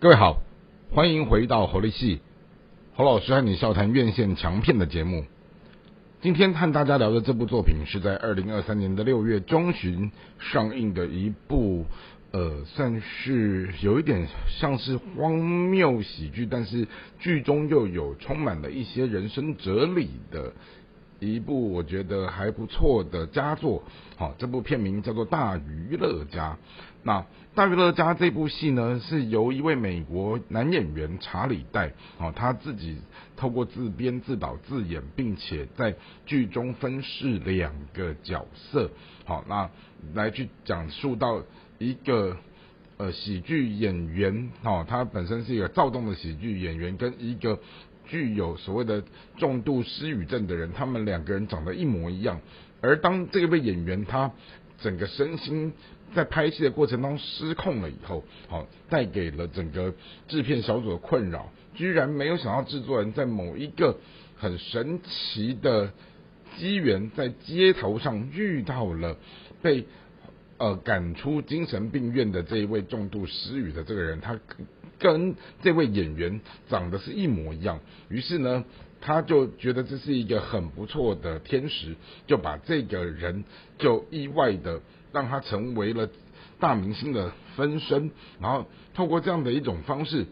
各位好，欢迎回到侯立戏侯老师和你笑谈院线强片的节目。今天和大家聊的这部作品是在二零二三年的六月中旬上映的一部，呃，算是有一点像是荒谬喜剧，但是剧中又有充满了一些人生哲理的。一部我觉得还不错的佳作，好，这部片名叫做《大娱乐家》。那《大娱乐家》这部戏呢，是由一位美国男演员查理戴，哦，他自己透过自编自导自演，并且在剧中分饰两个角色，好，那来去讲述到一个呃喜剧演员，哦，他本身是一个躁动的喜剧演员，跟一个。具有所谓的重度失语症的人，他们两个人长得一模一样。而当这位演员他整个身心在拍戏的过程当中失控了以后，好带给了整个制片小组的困扰。居然没有想到制作人在某一个很神奇的机缘，在街头上遇到了被呃赶出精神病院的这一位重度失语的这个人，他。跟这位演员长得是一模一样，于是呢，他就觉得这是一个很不错的天时，就把这个人就意外的让他成为了大明星的分身，然后透过这样的一种方式，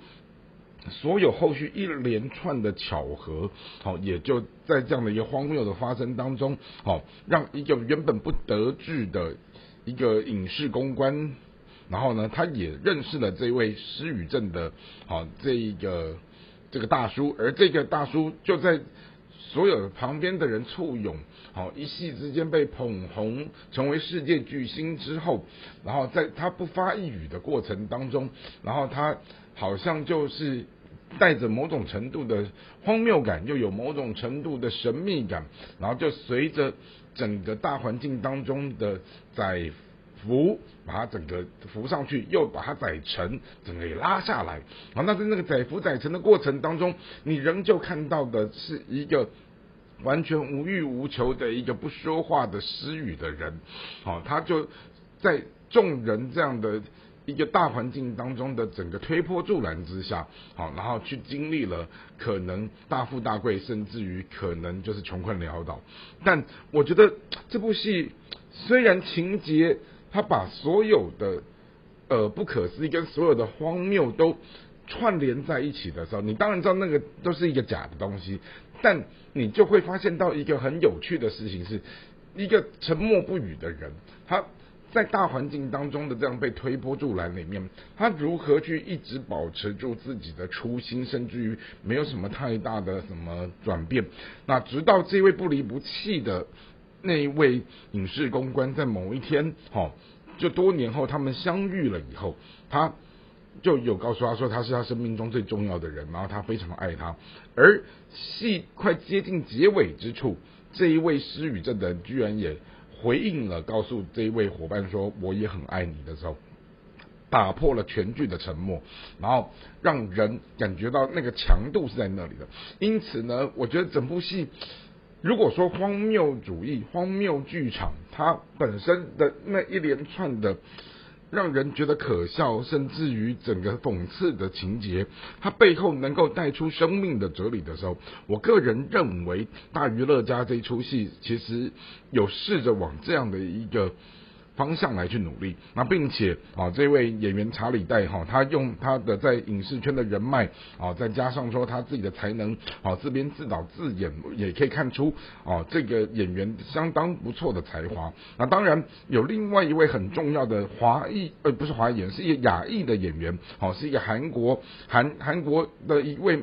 所有后续一连串的巧合，好，也就在这样的一个荒谬的发生当中，好，让一个原本不得志的一个影视公关。然后呢，他也认识了这位失语症的，好这一个这个大叔，而这个大叔就在所有旁边的人簇拥，好一夕之间被捧红，成为世界巨星之后，然后在他不发一语的过程当中，然后他好像就是带着某种程度的荒谬感，又有某种程度的神秘感，然后就随着整个大环境当中的在。浮，把它整个浮上去，又把它载沉，整个也拉下来。好，那在那个载浮载沉的过程当中，你仍旧看到的是一个完全无欲无求的一个不说话的失语的人。好，他就在众人这样的一个大环境当中的整个推波助澜之下，好，然后去经历了可能大富大贵，甚至于可能就是穷困潦倒。但我觉得这部戏虽然情节，他把所有的呃不可思议跟所有的荒谬都串联在一起的时候，你当然知道那个都是一个假的东西，但你就会发现到一个很有趣的事情，是一个沉默不语的人，他在大环境当中的这样被推波助澜里面，他如何去一直保持住自己的初心，甚至于没有什么太大的什么转变，那直到这位不离不弃的。那一位影视公关在某一天，哈，就多年后他们相遇了以后，他就有告诉他说他是他生命中最重要的人，然后他非常爱他。而戏快接近结尾之处，这一位失语症的人居然也回应了，告诉这一位伙伴说我也很爱你的时候，打破了全剧的沉默，然后让人感觉到那个强度是在那里的。因此呢，我觉得整部戏。如果说荒谬主义、荒谬剧场，它本身的那一连串的让人觉得可笑，甚至于整个讽刺的情节，它背后能够带出生命的哲理的时候，我个人认为《大娱乐家》这出戏其实有试着往这样的一个。方向来去努力，那并且啊，这位演员查理戴哈，他用他的在影视圈的人脉啊，再加上说他自己的才能啊，自编自导自演，也可以看出啊，这个演员相当不错的才华。那当然有另外一位很重要的华裔，呃，不是华裔，是一个亚裔的演员，好，是一个韩国韩韩国的一位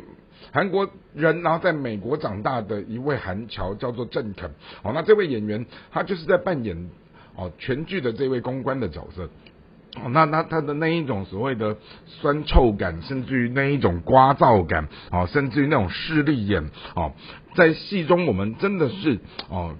韩国人，然后在美国长大的一位韩侨，叫做郑肯。好，那这位演员他就是在扮演。哦，全剧的这位公关的角色，哦，那那他的那一种所谓的酸臭感，甚至于那一种刮噪感，哦，甚至于那种势利眼，哦，在戏中我们真的是哦，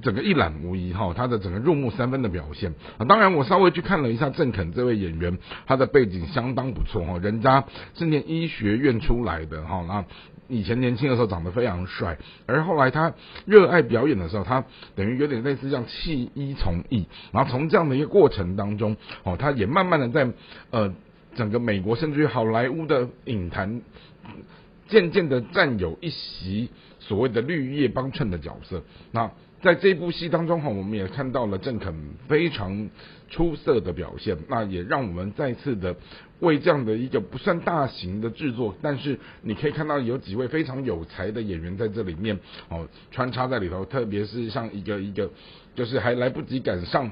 整个一览无遗哈，他的整个入木三分的表现啊。当然，我稍微去看了一下郑肯这位演员，他的背景相当不错哈，人家是念医学院出来的哈，那。以前年轻的时候长得非常帅，而后来他热爱表演的时候，他等于有点类似像弃医从艺，然后从这样的一个过程当中，哦，他也慢慢的在呃整个美国甚至于好莱坞的影坛，渐渐的占有一席所谓的绿叶帮衬的角色。那在这部戏当中哈，我们也看到了郑肯非常出色的表现，那也让我们再次的为这样的一个不算大型的制作，但是你可以看到有几位非常有才的演员在这里面哦穿插在里头，特别是像一个一个就是还来不及赶上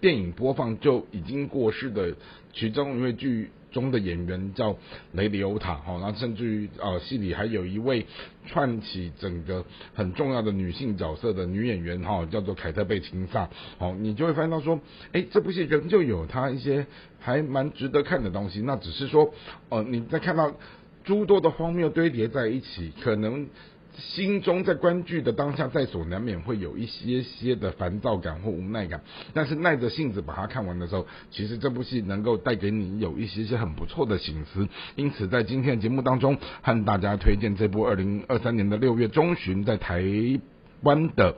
电影播放就已经过世的其中一位剧。中的演员叫雷里欧塔，哈，那甚至于呃戏里还有一位串起整个很重要的女性角色的女演员，哈，叫做凯特贝琴萨，哦，你就会发现到说，哎，这部戏仍旧有它一些还蛮值得看的东西，那只是说，呃，你在看到诸多的荒谬堆叠在一起，可能。心中在观剧的当下，在所难免会有一些些的烦躁感或无奈感，但是耐着性子把它看完的时候，其实这部戏能够带给你有一些些很不错的醒思。因此，在今天的节目当中，和大家推荐这部二零二三年的六月中旬在台湾的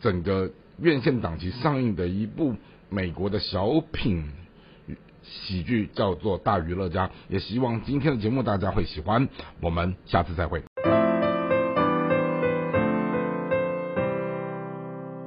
整个院线档期上映的一部美国的小品喜剧，叫做《大娱乐家》。也希望今天的节目大家会喜欢。我们下次再会。